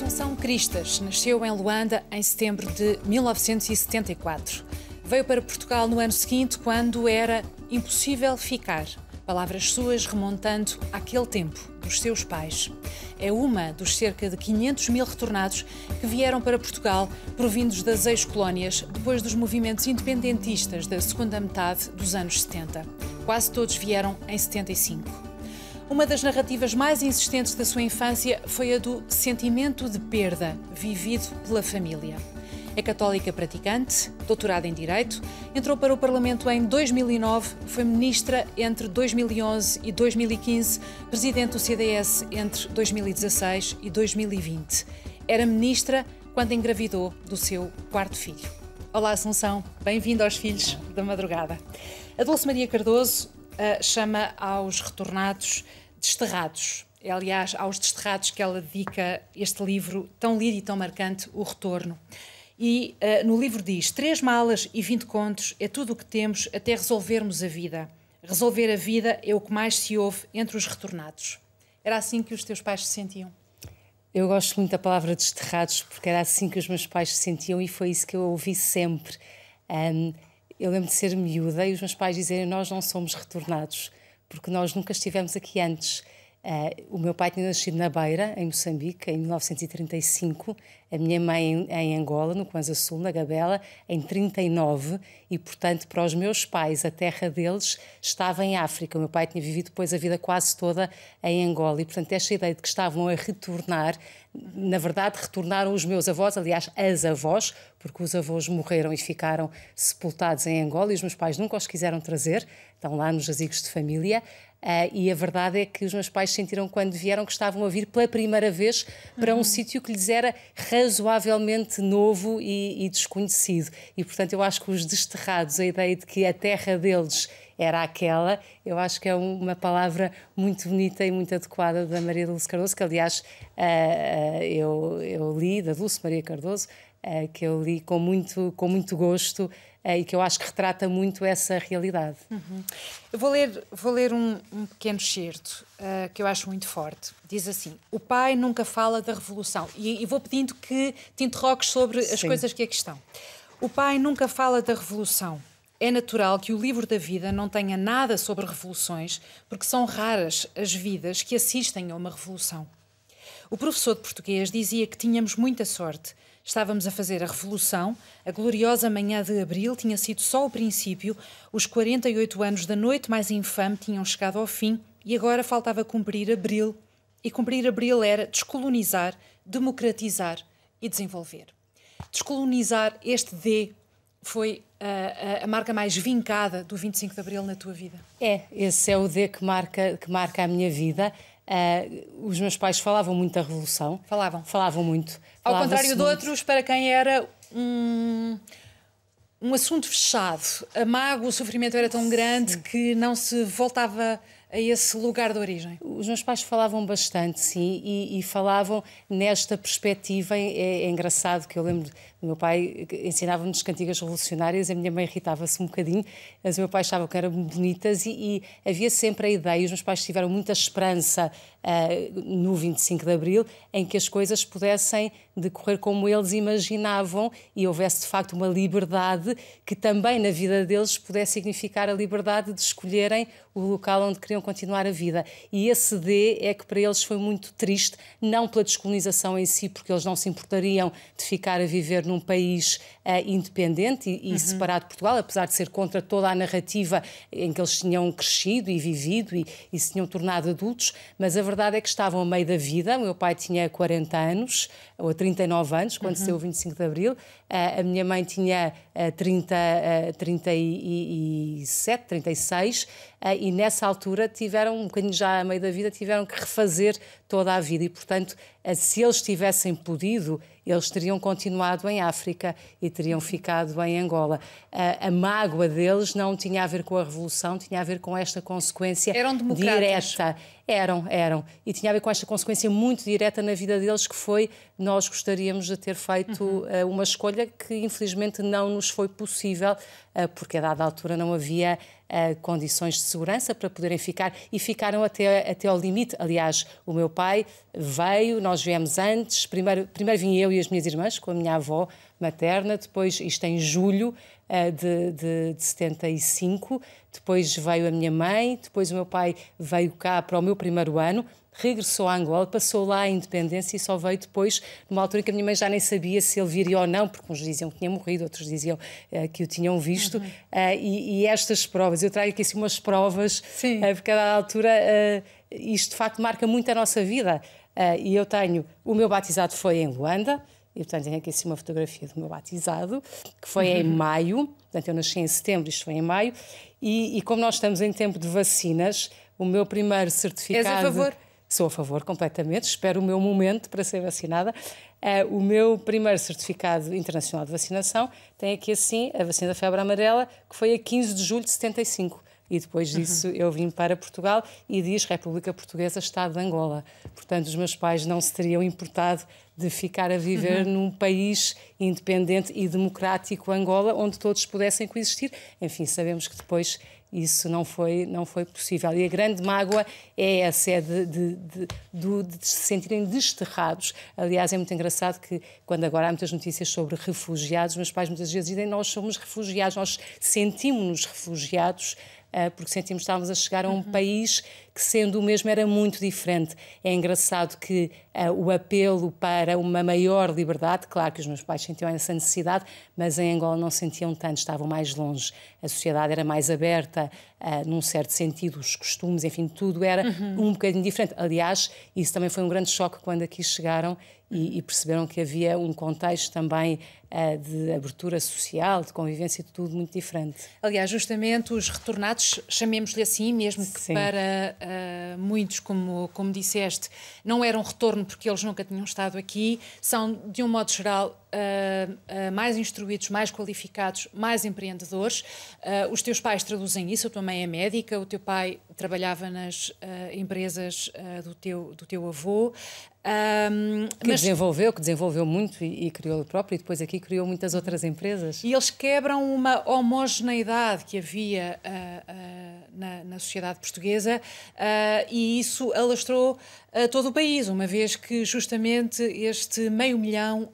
Assunção Cristas nasceu em Luanda em setembro de 1974. Veio para Portugal no ano seguinte, quando era impossível ficar. Palavras suas remontando àquele tempo dos seus pais. É uma dos cerca de 500 mil retornados que vieram para Portugal provindos das ex-colónias depois dos movimentos independentistas da segunda metade dos anos 70. Quase todos vieram em 75. Uma das narrativas mais insistentes da sua infância foi a do sentimento de perda vivido pela família. É católica praticante, doutorada em Direito, entrou para o Parlamento em 2009, foi ministra entre 2011 e 2015, presidente do CDS entre 2016 e 2020. Era ministra quando engravidou do seu quarto filho. Olá, Assunção, bem-vindo aos Filhos da Madrugada. A Dulce Maria Cardoso uh, chama aos retornados desterrados. É, aliás, aos desterrados que ela dedica este livro tão lido e tão marcante, O Retorno. E uh, no livro diz: Três malas e vinte contos é tudo o que temos até resolvermos a vida. Resolver a vida é o que mais se ouve entre os retornados. Era assim que os teus pais se sentiam? Eu gosto muito da palavra desterrados porque era assim que os meus pais se sentiam e foi isso que eu ouvi sempre. Um, eu lembro de ser miúda e os meus pais dizerem: Nós não somos retornados porque nós nunca estivemos aqui antes. Uh, o meu pai tinha nascido na Beira, em Moçambique, em 1935, a minha mãe em, em, Angola, no Kwanza Sul, na Gabela, em 39, e portanto, para os meus pais, a terra deles estava em África. O meu pai tinha vivido depois a vida quase toda em Angola, e portanto, esta ideia de que estavam a retornar, na verdade, retornaram os meus avós, aliás, as avós, porque os avós morreram e ficaram sepultados em Angola, e os meus pais nunca os quiseram trazer, estão lá nos jazigos de família. Uh, e a verdade é que os meus pais sentiram quando vieram que estavam a vir pela primeira vez para uhum. um sítio que lhes era razoavelmente novo e, e, desconhecido. E portanto eu acho que os desterrados, a ideia de que a terra deles era aquela, eu acho que é uma palavra muito bonita e muito adequada da Maria Dulce Cardoso, que aliás uh, eu, eu li, da Dulce Maria Cardoso, uh, que eu li com muito, com muito gosto uh, e que eu acho que retrata muito essa realidade. Uhum. Eu vou ler, vou ler um, um pequeno excerto uh, que eu acho muito forte. Diz assim: O pai nunca fala da revolução. E, e vou pedindo que te interrogues sobre Sim. as coisas que aqui estão. O pai nunca fala da revolução. É natural que o livro da vida não tenha nada sobre revoluções, porque são raras as vidas que assistem a uma revolução. O professor de português dizia que tínhamos muita sorte, Estávamos a fazer a revolução, a gloriosa manhã de abril tinha sido só o princípio, os 48 anos da noite mais infame tinham chegado ao fim e agora faltava cumprir abril. E cumprir abril era descolonizar, democratizar e desenvolver. Descolonizar, este D, foi a, a, a, marca mais vincada do 25 de Abril na tua vida? É, esse é o D que marca, que marca a minha vida. Uh, os meus pais falavam muito da Revolução. Falavam? Falavam muito. Ao contrário de outros, para quem era um, um assunto fechado. A mágoa, o sofrimento era tão grande Sim. que não se voltava a esse lugar de origem? Os meus pais falavam bastante, sim, e, e falavam nesta perspectiva. É, é, engraçado que eu lembro do meu pai ensinava-nos cantigas revolucionárias, a minha mãe irritava-se um bocadinho, mas o meu pai achava que eram bonitas e, e havia sempre a ideia, os meus pais tiveram muita esperança uh, no 25 de Abril, em que as coisas pudessem decorrer como eles imaginavam e houvesse de facto uma liberdade que também na vida deles pudesse significar a liberdade de escolherem o local onde queriam continuar a vida. E esse D é que para eles foi muito triste, não pela descolonização em si, porque eles não se importariam de ficar a viver num país uh, independente e, e uhum. separado de Portugal, apesar de ser contra toda a narrativa em que eles tinham crescido e vivido e, e se tinham tornado adultos, mas a verdade é que estavam a meio da vida. O meu pai tinha 40 anos, ou 39 anos, quando uhum. saiu o 25 de Abril. Uh, a minha mãe tinha uh, 30, uh, 37, 36, uh, e nessa altura tiveram, um bocadinho já a meio da vida, tiveram que refazer toda a vida. E, portanto, uh, se eles tivessem podido, eles teriam continuado em África e teriam ficado em Angola. Uh, a mágoa deles não tinha a ver com a revolução, tinha a ver com esta consequência eram direta. Eram, eram. E tinha a ver com esta consequência muito direta na vida deles, que foi nós gostaríamos de ter feito uhum. uh, uma escolha que infelizmente não nos foi possível, porque a dada altura não havia uh, condições de segurança para poderem ficar e ficaram até, até ao limite. Aliás, o meu pai veio, nós viemos antes, primeiro, primeiro vim eu e as minhas irmãs com a minha avó materna, depois, isto em julho uh, de, de, de 75, depois veio a minha mãe, depois o meu pai veio cá para o meu primeiro ano regressou a Angola, passou lá a independência e só veio depois, numa altura em que a minha mãe já nem sabia se ele viria ou não, porque uns diziam que tinha morrido, outros diziam uh, que o tinham visto. Uhum. Uh, e, e, estas provas, eu trago aqui assim umas provas, uh, porque a altura isto de facto marca muito a nossa vida. e eu tenho, o meu batizado foi em Luanda, e portanto tenho aqui assim uma fotografia do meu batizado, que foi uhum. em maio, portanto eu nasci em setembro, isto foi em maio, e, e como nós estamos em tempo de vacinas, o meu primeiro certificado. És a favor? Sou a favor completamente, espero o meu momento para ser vacinada. Uh, o meu primeiro certificado internacional de vacinação tem aqui assim a vacina da febre amarela, que foi a 15 de julho de 75 e depois uhum. disso uhum. eu vim para Portugal e diz República Portuguesa, Estado de Angola. Portanto, os meus pais não se teriam importado de ficar a viver uhum. num país independente e democrático, Angola, onde todos pudessem coexistir. Enfim, sabemos que depois isso não foi, não foi possível. E a grande mágoa é essa, é de, de, de, de, se sentirem desterrados. Aliás, é muito engraçado que, quando agora há muitas notícias sobre refugiados, meus pais muitas vezes dizem nós somos refugiados, nós sentimos-nos refugiados porque sentimos que estávamos a chegar a um uhum. país que, sendo o mesmo, era muito diferente. É engraçado que uh, o apelo para uma maior liberdade, claro que os meus pais sentiam essa necessidade, mas em Angola não sentiam tanto, estavam mais longe. A sociedade era mais aberta, uh, num certo sentido, os costumes, enfim, tudo era uhum. um bocadinho diferente. Aliás, isso também foi um grande choque quando aqui chegaram e, e perceberam que havia um contexto também uh, de abertura social, de convivência, de tudo muito diferente. Aliás, justamente os retornados, chamemos-lhe assim, mesmo que Sim. para uh, muitos, como, como disseste, não eram retorno porque eles nunca tinham estado aqui, são, de um modo geral, Uh, mais instruídos, mais qualificados, mais empreendedores. Uh, os teus pais traduzem isso, a tua mãe é médica, o teu pai trabalhava nas empresas do, teu, do teu avô. Um, que mas... desenvolveu, que desenvolveu muito e, e, criou o próprio, e depois aqui criou muitas outras empresas. E eles quebram uma homogeneidade que havia uh, na, na, sociedade portuguesa uh, e isso alastrou a todo o país, uma vez que justamente este meio milhão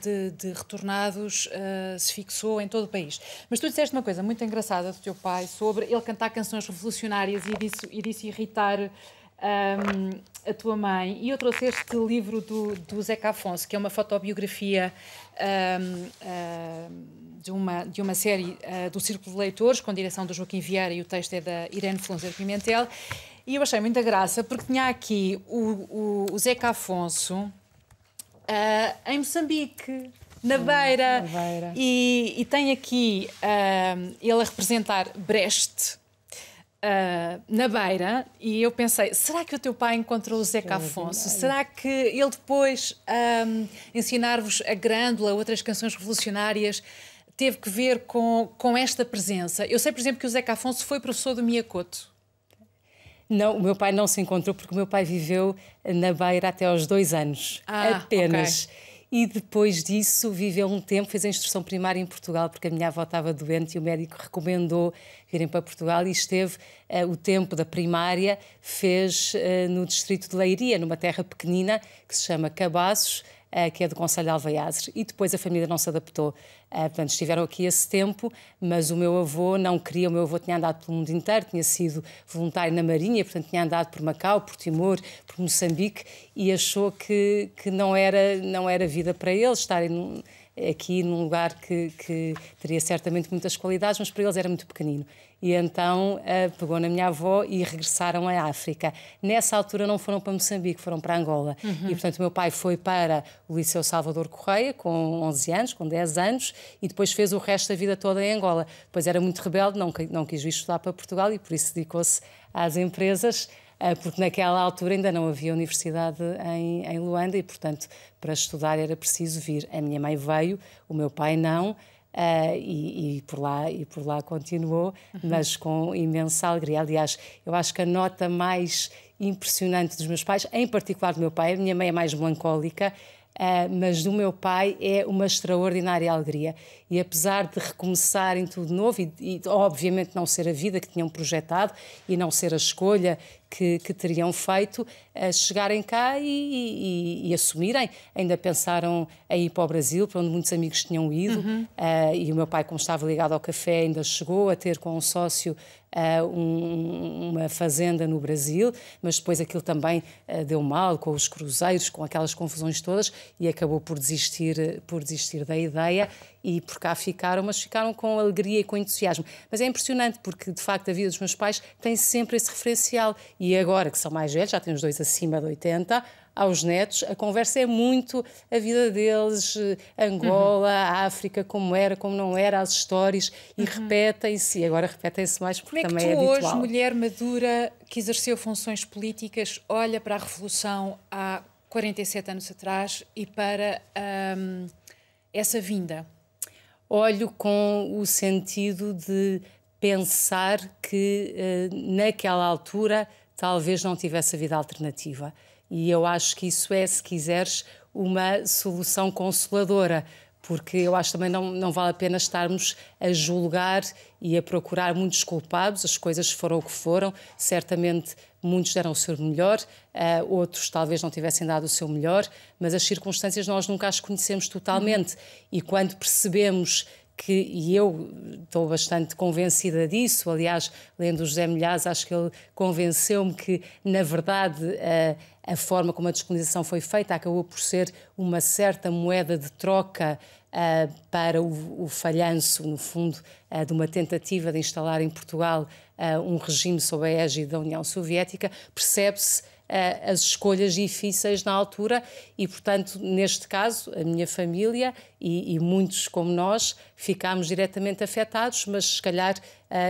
de, de, retornados se fixou em todo o país. Mas tu disseste uma coisa muito engraçada do teu pai sobre ele cantar canções revolucionárias e disso, e disso irritar um, a tua mãe. E eu trouxe este livro do, do Zeca Afonso, que é uma fotobiografia um, um, de, uma, de uma série uh, do Círculo de Leitores, com direção do Joaquim Vieira, e o texto é da Irene Flunzer Pimentel. E eu achei muita graça, porque tinha aqui o, o, o Zeca Afonso uh, em Moçambique na beira. Na beira. E, e, tem aqui uh, ele a representar Brest, Uh, na beira e eu pensei: será que o teu pai encontrou o Zeca Afonso? Será que ele depois um, ensinar-vos a Grândola, outras canções revolucionárias, teve que ver com, com esta presença? Eu sei, por exemplo, que o Zeca Afonso foi professor do Miyakoto. Não, o meu pai não se encontrou porque o meu pai viveu na Beira até aos dois anos, ah, apenas. Okay e depois disso viveu um tempo, fez a instrução primária em Portugal, porque a minha avó estava doente e o médico recomendou virem para Portugal. E esteve uh, o tempo da primária, fez uh, no distrito de Leiria, numa terra pequenina que se chama Cabaços, que é do Conselho de Alveiazes, e depois a família não se adaptou. Uh, portanto, estiveram aqui esse tempo, mas o meu avô não queria, o meu avô tinha andado pelo mundo inteiro, tinha sido voluntário na Marinha, portanto tinha andado por Macau, por Timor, por Moçambique, e achou que, que não, era, não era vida para eles estarem num, aqui num lugar que, que teria certamente muitas qualidades, mas para eles era muito pequenino e então uh, pegou na minha avó e regressaram à África. Nessa altura não foram para Moçambique, foram para Angola. Uhum. E portanto o meu pai foi para o Liceu Salvador Correia com 11 anos, com 10 anos, e depois fez o resto da vida toda em Angola. Depois era muito rebelde, não, não quis vir estudar para Portugal e por isso dedicou-se às empresas porque naquela altura ainda não havia universidade em, em Luanda e, portanto, para estudar era preciso vir. A minha mãe veio, o meu pai não. Uh, e, e, por lá e por lá continuou, uhum. mas com imensa alegria. Aliás, eu acho que a nota mais impressionante dos meus pais, em particular do meu pai, a minha mãe é mais melancólica, Uh, mas do meu pai é uma extraordinária alegria. E apesar de recomeçarem tudo novo, e, e, obviamente não ser a vida que tinham projetado e não ser a escolha que, que teriam feito, uh, chegarem cá e, e, e, assumirem. Ainda pensaram em ir para o Brasil, para onde muitos amigos tinham ido, uhum. uh, e o meu pai, como estava ligado ao café, ainda chegou a ter com um sócio uh, um, uma fazenda no Brasil, mas depois aquilo também uh, deu mal com os cruzeiros, com aquelas confusões todas e acabou por desistir, por desistir da ideia e por cá ficaram, mas ficaram com alegria e com entusiasmo. Mas é impressionante porque, de facto, a vida dos meus pais tem sempre esse referencial. E agora, que são mais velhos, já têm os dois acima de 80, aos netos, a conversa é muito a vida deles, Angola, uhum. África, como era, como não era, as histórias, e uhum. repetem-se, e agora repetem-se mais porque como é também que tu, é habitual. hoje, mulher madura, que exerceu funções políticas, olha para a Revolução há 47 anos atrás e para um, essa vinda? Olho com o sentido de pensar que uh, naquela altura talvez não tivesse havido alternativa e eu acho que isso é, se quiseres, uma solução consoladora, porque eu acho também não, não vale a pena estarmos a julgar e a procurar muitos culpados. As coisas foram o que foram, certamente muitos deram o seu melhor, uh, outros talvez não tivessem dado o seu melhor, mas as circunstâncias nós nunca as conhecemos totalmente. Uhum. E quando percebemos que, e eu estou bastante convencida disso, aliás, lendo o José Milhaz, acho que ele convenceu-me que, na verdade, a, a forma como a descolonização foi feita acabou por ser uma certa moeda de troca uh, para o, o, falhanço, no fundo, uh, de uma tentativa de instalar em Portugal um regime sob a égide da União Soviética, percebe-se as escolhas difíceis na altura e, portanto, neste caso, a minha família e, e muitos como nós ficámos diretamente afetados, mas se calhar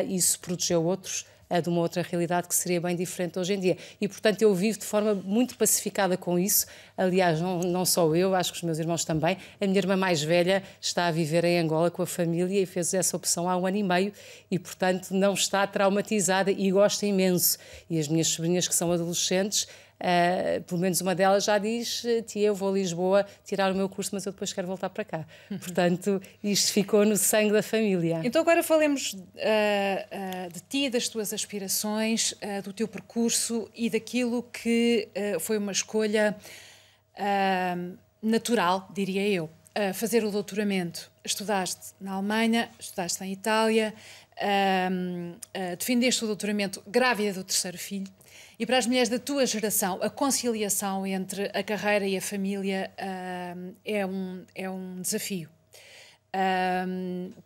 isso protegeu outros de uma outra realidade que seria bem diferente hoje em dia. E, portanto, eu vivo de forma muito pacificada com isso. Aliás, não, não só eu, acho que os meus irmãos também. A minha irmã mais velha está a viver em Angola com a família e fez essa opção há um ano e meio e, portanto, não está traumatizada e gosta imenso. E as minhas sobrinhas, que são adolescentes, Uh, pelo menos uma delas já diz: Tia, eu vou a Lisboa tirar o meu curso, mas eu depois quero voltar para cá. Uhum. Portanto, isto ficou no sangue da família. Então, agora falemos uh, uh, de ti, das tuas aspirações, do teu percurso e daquilo que foi uma escolha natural, diria eu. fazer o doutoramento. Estudaste na Alemanha, estudaste em Itália, defendeste o doutoramento grávida do terceiro filho. E para as mulheres da tua geração, a conciliação entre a carreira e a família uh, é, um, é um desafio.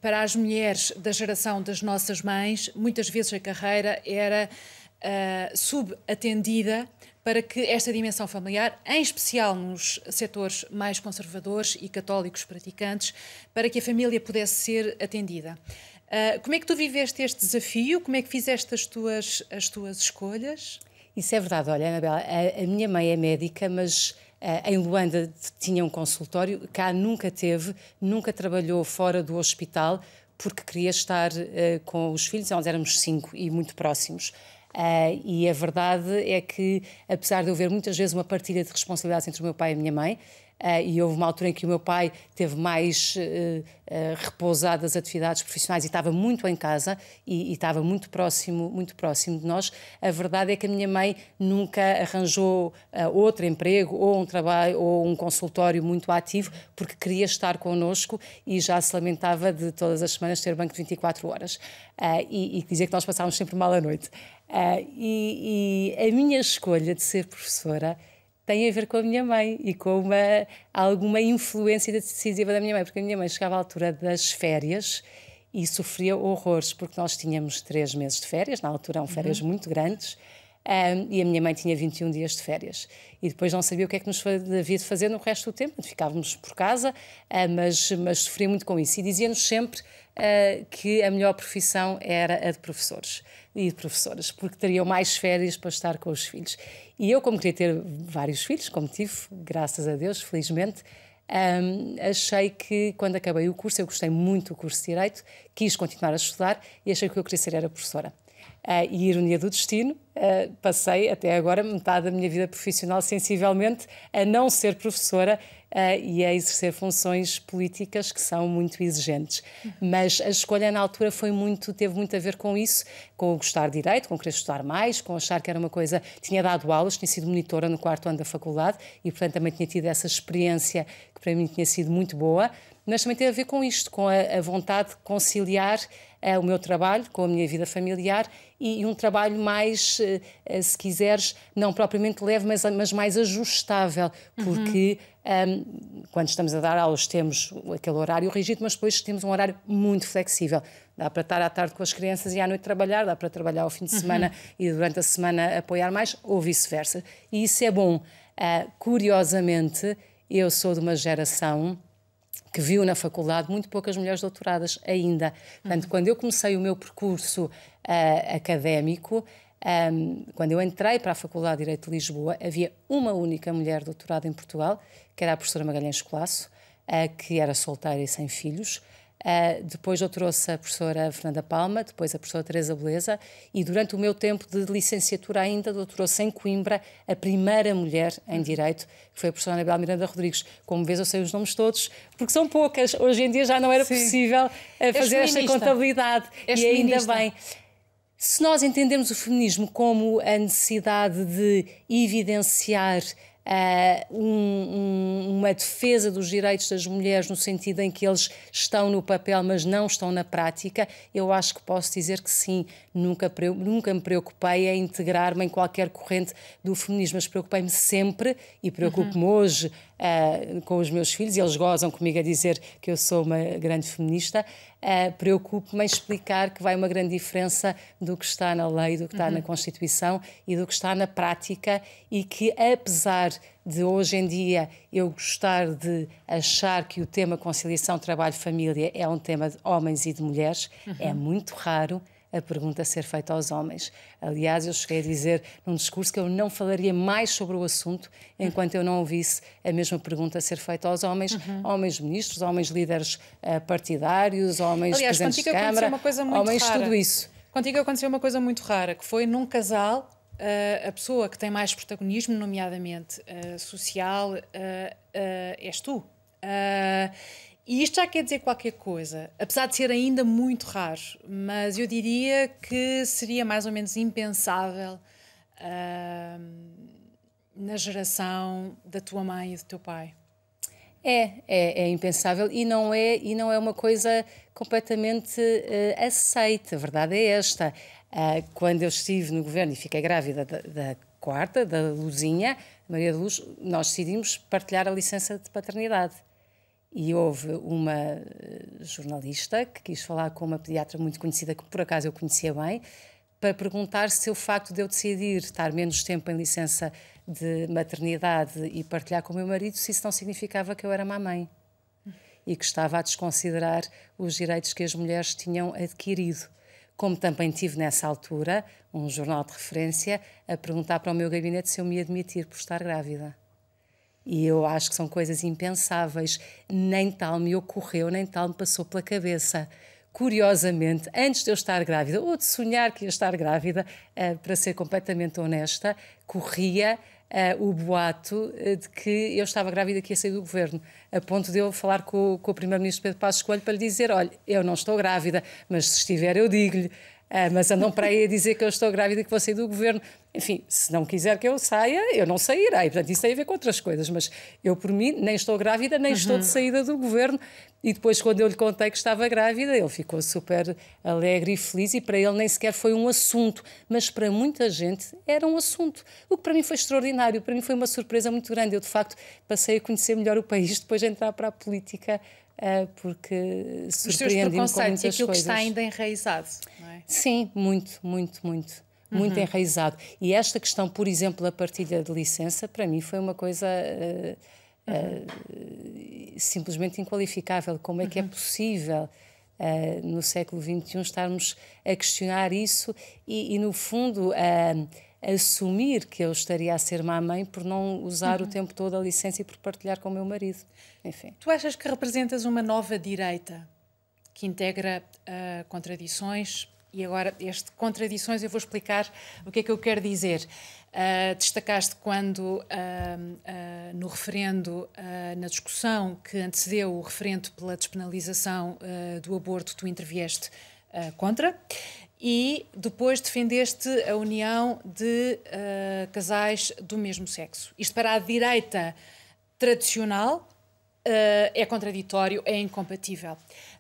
Para as mulheres da geração das nossas mães, muitas vezes a carreira era uh, subatendida para que esta dimensão familiar, em especial nos setores mais conservadores e católicos praticantes, para que a família pudesse ser atendida. Uh, como é que tu viveste este desafio? Como é que fizeste as tuas, as tuas escolhas? Isso é verdade. Olha, Anabela, a, a minha mãe é médica, mas uh, em Luanda tinha um consultório, cá nunca teve, nunca trabalhou fora do hospital, porque queria estar uh, com os filhos, nós éramos cinco e muito próximos. Uh, e a verdade é que, apesar de eu ver muitas vezes uma partilha de responsabilidades entre o meu pai e a minha mãe, Uh, e houve uma altura em que o meu pai teve mais uh, uh, repousado das atividades profissionais e estava muito em casa e, e, estava muito próximo, muito próximo de nós. A verdade é que a minha mãe nunca arranjou outro emprego ou um trabalho ou um consultório muito ativo porque queria estar connosco e já se lamentava de todas as semanas ter banco de 24 horas e, e dizer que nós passávamos sempre mal à noite. E, e a minha escolha de ser professora tem a ver com a minha mãe e com uma, alguma influência decisiva da minha mãe, porque a minha mãe chegava à altura das férias e sofria horrores, porque nós tínhamos três meses de férias, na altura eram férias uhum. muito grandes, um, e a minha mãe tinha 21 dias de férias. E depois não sabia o que é que nos havia de fazer no resto do tempo. Ficávamos por casa, uh, mas, mas sofria muito com isso. E dizia-nos sempre uh, que a melhor profissão era a de professores e de professoras, porque teriam mais férias para estar com os filhos. E eu, como queria ter vários filhos, como tive, graças a Deus, felizmente, um, achei que quando acabei o curso, eu gostei muito do curso de Direito, quis continuar a estudar e achei que o que eu queria ser era professora. Uh, e ironia do destino, uh, passei até agora metade da minha vida profissional sensivelmente a não ser professora, e a exercer funções políticas que são muito exigentes. Mas a escolha na altura foi muito, teve muito a ver com isso, com o gostar de direito, com querer estudar mais, com achar que era uma coisa. Tinha dado aulas, tinha sido monitora no quarto ano da faculdade e, portanto, também tinha tido essa experiência que para mim tinha sido muito boa mas também tem a ver com isto, com a, a vontade de conciliar uh, o meu trabalho com a minha vida familiar e, e um trabalho mais, uh, se quiseres, não propriamente leve, mas, mas mais ajustável, porque uhum. Um, quando estamos a dar aulas temos aquele horário rígido, mas depois temos um horário muito flexível. Dá para estar à tarde com as crianças e à noite trabalhar, dá para trabalhar ao fim de semana uhum. e durante a semana apoiar mais, ou vice-versa. E isso é bom. Uh, curiosamente, eu sou de uma geração que viu na faculdade muito poucas mulheres doutoradas ainda. Portanto, uhum. quando eu comecei o meu percurso uh, académico, um, quando eu entrei para a Faculdade de Direito de Lisboa, havia uma única mulher doutorada em Portugal, que era a professora Magalhães Colasso, uh, que era solteira e sem filhos. Uh, depois eu trouxe a professora Fernanda Palma, depois a professora Teresa Beleza e durante o meu tempo de licenciatura ainda doutorou-se em Coimbra a primeira mulher em Direito, que foi a professora Anabel Miranda Rodrigues. Como vês, eu sei os nomes todos, porque são poucas. Hoje em dia já não era Sim. possível uh, fazer esta contabilidade. És e ainda bem. Se nós entendemos o feminismo como a necessidade de evidenciar uh, um, um, uma defesa dos direitos das mulheres no sentido em que eles estão no papel, mas não estão na prática, eu acho que posso dizer que sim, nunca, nunca me preocupei em integrar-me em qualquer corrente do feminismo, mas preocupei-me sempre e preocupo-me uhum. hoje uh, com os meus filhos, e eles gozam comigo a dizer que eu sou uma grande feminista, uh, preocupo-me em explicar que vai uma grande diferença do que está na lei, do que está uhum. na Constituição e do que está na prática, e que apesar de hoje em dia eu gostar de achar que o tema conciliação trabalho-família é um tema de homens e de mulheres, uhum. é muito raro a pergunta ser feita aos homens. Aliás, eu cheguei a dizer num discurso que eu não falaria mais sobre o assunto enquanto eu não ouvisse a mesma pergunta ser feita aos homens, uhum. homens ministros, homens líderes uh, partidários, homens Aliás, presidentes de Câmara, uma coisa muito homens rara. tudo isso. Contigo aconteceu uma coisa muito rara, que foi num casal Uh, a pessoa que tem mais protagonismo, nomeadamente uh, social, uh, és tu. E isto já quer dizer qualquer coisa, apesar de ser ainda muito raro, mas eu diria que seria mais ou menos impensável uh, na geração da tua mãe e do teu pai. É, é, é, impensável e não é, e não é uma coisa completamente uh, aceita. A verdade é esta. Uh, quando eu estive no governo e fiquei grávida da, da quarta, da Luzinha, Maria de Luz, nós decidimos partilhar a licença de paternidade e houve uma eh, jornalista que quis falar com uma pediatra muito conhecida, que por acaso eu conhecia bem, para perguntar se o facto de eu decidir estar menos tempo em licença de maternidade e partilhar com o meu marido, se isso não significava que eu era mamãe e que estava a desconsiderar os direitos que as mulheres tinham adquirido. Como também tive nessa altura um jornal de referência a perguntar para o meu gabinete se eu me admitir por estar grávida. E eu acho que são coisas impensáveis. Nem tal me ocorreu, nem tal me passou pela cabeça. Curiosamente, antes de eu estar grávida, ou de sonhar que ia estar grávida, uh, para ser completamente honesta, corria uh, o boato uh, de que eu estava grávida que ia sair do governo, a ponto de eu falar com, com o primeiro-ministro Pedro Passos Coelho para lhe dizer: olha, eu não estou grávida, mas se estiver, eu digo-lhe. Uh, mas andam para aí a dizer que eu estou grávida e que vou sair do governo. Enfim, se não quiser que eu saia, eu não sairei. Portanto, isso tem a ver com outras coisas. Mas eu, por mim, nem estou grávida, nem uhum. estou de saída do governo. E depois, quando eu lhe contei que estava grávida, ele ficou super alegre e feliz. E para ele nem sequer foi um assunto. Mas para muita gente era um assunto. O que para mim foi extraordinário. Para mim foi uma surpresa muito grande. Eu, de facto, passei a conhecer melhor o país depois de entrar para a política porque surpreende-me com muitas e aquilo coisas. que está ainda enraizado, não é? Sim, muito, muito, muito. Muito uhum. enraizado. E esta questão, por exemplo, da partilha de licença, para mim foi uma coisa uh, uh, simplesmente inqualificável. Como é que é uhum. possível uh, no século XXI estarmos a questionar isso e, e no fundo, assumir que eu estaria a ser má mãe por não usar uhum. o tempo todo a licença e por partilhar com o meu marido. Enfim. Tu achas que representas uma nova direita que integra uh, contradições E agora, este contradições, eu vou explicar o que é que eu quero dizer. Uh, destacaste quando, uh, no referendo, na discussão que antecedeu o referendo pela despenalização do aborto, tu intervieste contra e depois defendeste a união de casais do mesmo sexo. Isto para a direita tradicional é contraditório, é incompatível.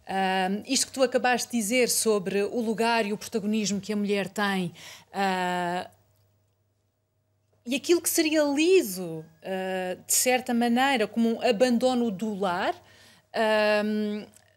Uh, isto que tu acabaste de dizer sobre o lugar e o protagonismo que a mulher tem uh, e aquilo que seria lido, uh, de certa maneira, como um abandono do lar,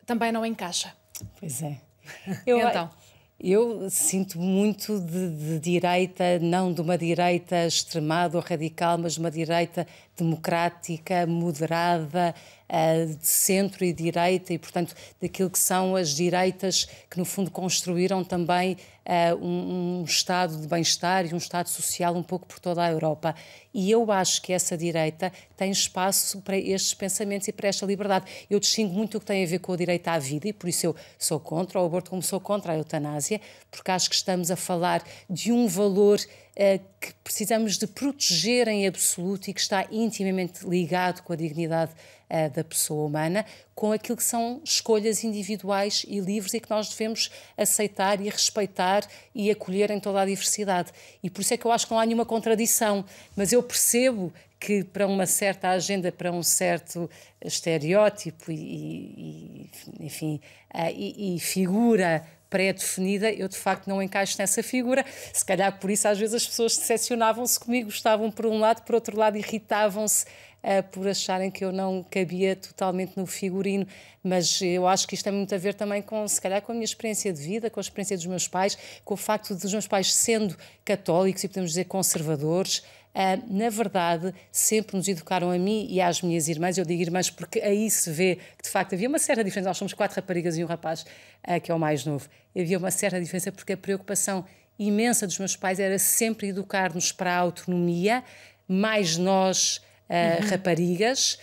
também não encaixa. Pois é. Eu, então. Eu sinto muito de, de, direita, não de uma direita extremada ou radical, mas de uma direita democrática, moderada, uh, de centro e direita, e, portanto, daquilo que são as direitas que, no fundo, construíram também uh, um, um, estado de bem-estar e um estado social um pouco por toda a Europa. E eu acho que essa direita tem espaço para estes pensamentos e para esta liberdade. Eu distingo muito o que tem a ver com a direita à vida, e por isso eu sou contra o aborto, como sou contra a eutanásia, porque acho que estamos a falar de um valor uh, que precisamos de proteger em absoluto e que está intimamente ligado com a dignidade uh, da pessoa humana, com aquilo que são escolhas individuais e livres e que nós devemos aceitar e respeitar e acolher em toda a diversidade. E por isso é que eu acho que não há nenhuma contradição, mas eu percebo que para uma certa agenda, para um certo estereótipo e, e enfim, uh, e, e figura pré-definida, eu de facto não encaixo nessa figura. Se calhar por isso às vezes as pessoas decepcionavam-se comigo, gostavam por um lado, por outro lado irritavam-se uh, por acharem que eu não cabia totalmente no figurino. Mas eu acho que isto tem muito a ver também com, se calhar, com a minha experiência de vida, com a experiência dos meus pais, com o facto dos meus pais sendo católicos e podemos dizer conservadores. Uh, na verdade, sempre nos educaram a mim e às minhas irmãs, eu digo irmãs porque aí se vê que de facto havia uma certa diferença. Nós somos quatro raparigas e um rapaz, uh, que é o mais novo. Havia uma certa diferença porque a preocupação imensa dos meus pais era sempre educar-nos para a autonomia, mais nós, uh, uhum. raparigas.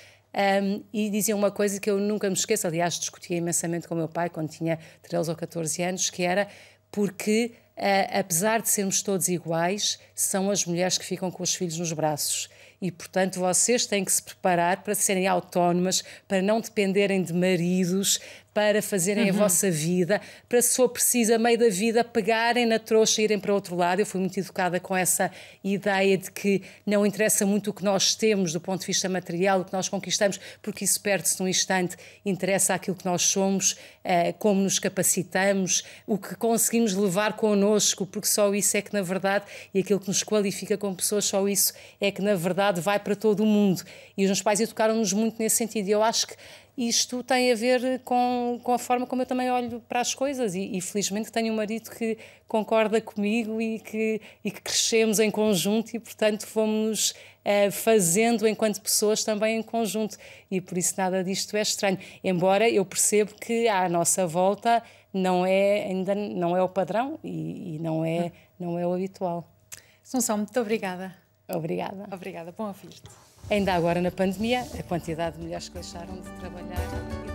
Um, e diziam uma coisa que eu nunca me esqueço, aliás, discutia imensamente com o meu pai quando tinha 13 ou 14 anos, que era porque Uh, apesar de sermos todos iguais, são as mulheres que ficam com os filhos nos braços. E, portanto, vocês têm que se preparar para serem autónomas, para não dependerem de maridos, para fazerem uhum. a vossa vida, para se for preciso, a meio da vida, pegarem na trouxa e irem para outro lado. Eu fui muito educada com essa ideia de que não interessa muito o que nós temos do ponto de vista material, o que nós conquistamos, porque isso perde-se num instante. Interessa aquilo que nós somos, eh, como nos capacitamos, o que conseguimos levar connosco, porque só isso é que, na verdade, e aquilo que nos qualifica como pessoas, só isso é que, na verdade, vai para todo o mundo. E os meus pais educaram-nos muito nesse sentido. E eu acho que isto tem a ver com, com a forma como eu também olho para as coisas e, e felizmente tenho um marido que concorda comigo e que, e que crescemos em conjunto e portanto fomos uh, fazendo enquanto pessoas também em conjunto e por isso nada disto é estranho, embora eu percebo que à nossa volta não é ainda não é o padrão e, e não é não é o habitual. Assunção, muito obrigada. Obrigada. Obrigada, bom ouvir-te. Ainda agora na pandemia, a quantidade de mulheres que deixaram de trabalhar